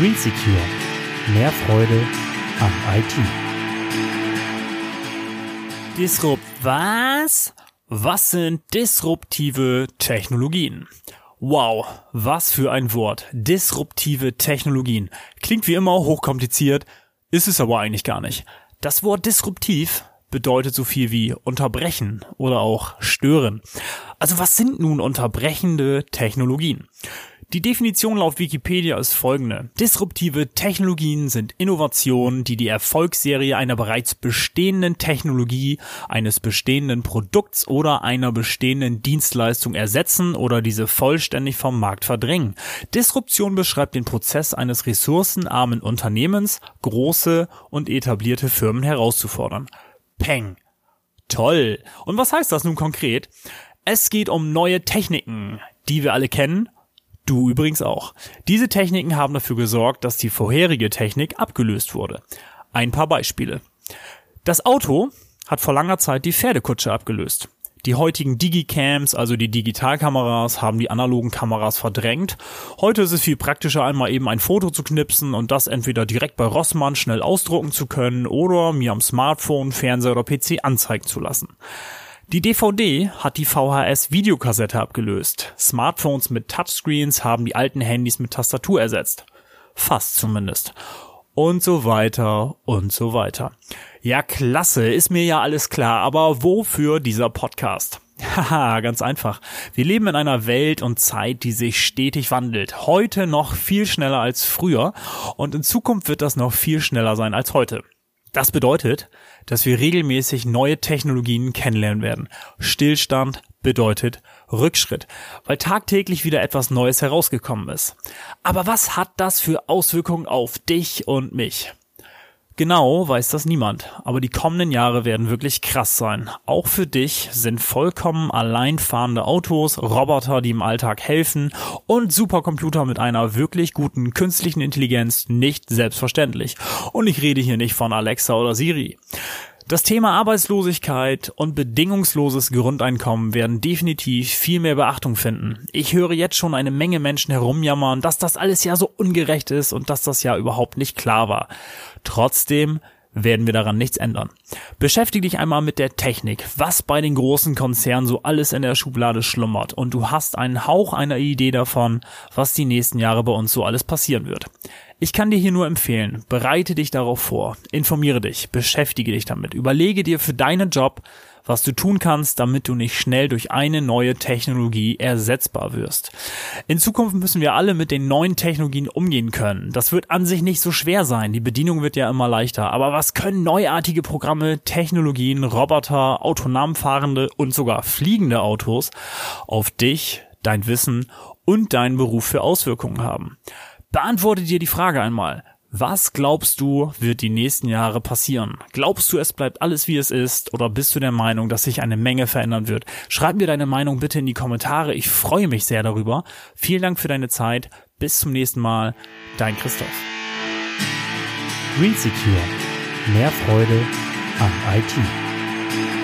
Green Secure. Mehr Freude am IT. Disrupt was? Was sind disruptive Technologien? Wow, was für ein Wort. Disruptive Technologien. Klingt wie immer hochkompliziert, ist es aber eigentlich gar nicht. Das Wort disruptiv bedeutet so viel wie unterbrechen oder auch stören. Also was sind nun unterbrechende Technologien? Die Definition laut Wikipedia ist folgende. Disruptive Technologien sind Innovationen, die die Erfolgsserie einer bereits bestehenden Technologie, eines bestehenden Produkts oder einer bestehenden Dienstleistung ersetzen oder diese vollständig vom Markt verdrängen. Disruption beschreibt den Prozess eines ressourcenarmen Unternehmens, große und etablierte Firmen herauszufordern. Peng. Toll. Und was heißt das nun konkret? Es geht um neue Techniken, die wir alle kennen Du übrigens auch. Diese Techniken haben dafür gesorgt, dass die vorherige Technik abgelöst wurde. Ein paar Beispiele. Das Auto hat vor langer Zeit die Pferdekutsche abgelöst. Die heutigen Digicams, also die Digitalkameras, haben die analogen Kameras verdrängt. Heute ist es viel praktischer, einmal eben ein Foto zu knipsen und das entweder direkt bei Rossmann schnell ausdrucken zu können oder mir am Smartphone, Fernseher oder PC anzeigen zu lassen. Die DVD hat die VHS-Videokassette abgelöst. Smartphones mit Touchscreens haben die alten Handys mit Tastatur ersetzt. Fast zumindest. Und so weiter und so weiter. Ja, klasse, ist mir ja alles klar, aber wofür dieser Podcast? Haha, ganz einfach. Wir leben in einer Welt und Zeit, die sich stetig wandelt. Heute noch viel schneller als früher und in Zukunft wird das noch viel schneller sein als heute. Das bedeutet, dass wir regelmäßig neue Technologien kennenlernen werden. Stillstand bedeutet Rückschritt, weil tagtäglich wieder etwas Neues herausgekommen ist. Aber was hat das für Auswirkungen auf dich und mich? Genau weiß das niemand, aber die kommenden Jahre werden wirklich krass sein. Auch für dich sind vollkommen alleinfahrende Autos, Roboter, die im Alltag helfen und Supercomputer mit einer wirklich guten künstlichen Intelligenz nicht selbstverständlich. Und ich rede hier nicht von Alexa oder Siri. Das Thema Arbeitslosigkeit und bedingungsloses Grundeinkommen werden definitiv viel mehr Beachtung finden. Ich höre jetzt schon eine Menge Menschen herumjammern, dass das alles ja so ungerecht ist und dass das ja überhaupt nicht klar war. Trotzdem werden wir daran nichts ändern. Beschäftige dich einmal mit der Technik, was bei den großen Konzernen so alles in der Schublade schlummert und du hast einen Hauch einer Idee davon, was die nächsten Jahre bei uns so alles passieren wird. Ich kann dir hier nur empfehlen, bereite dich darauf vor, informiere dich, beschäftige dich damit, überlege dir für deinen Job, was du tun kannst, damit du nicht schnell durch eine neue Technologie ersetzbar wirst. In Zukunft müssen wir alle mit den neuen Technologien umgehen können. Das wird an sich nicht so schwer sein. Die Bedienung wird ja immer leichter. Aber was können neuartige Programme, Technologien, Roboter, autonom fahrende und sogar fliegende Autos auf dich, dein Wissen und deinen Beruf für Auswirkungen haben? Beantworte dir die Frage einmal. Was glaubst du, wird die nächsten Jahre passieren? Glaubst du, es bleibt alles wie es ist oder bist du der Meinung, dass sich eine Menge verändern wird? Schreib mir deine Meinung bitte in die Kommentare. Ich freue mich sehr darüber. Vielen Dank für deine Zeit. Bis zum nächsten Mal. Dein Christoph. Green Secure. Mehr Freude am IT.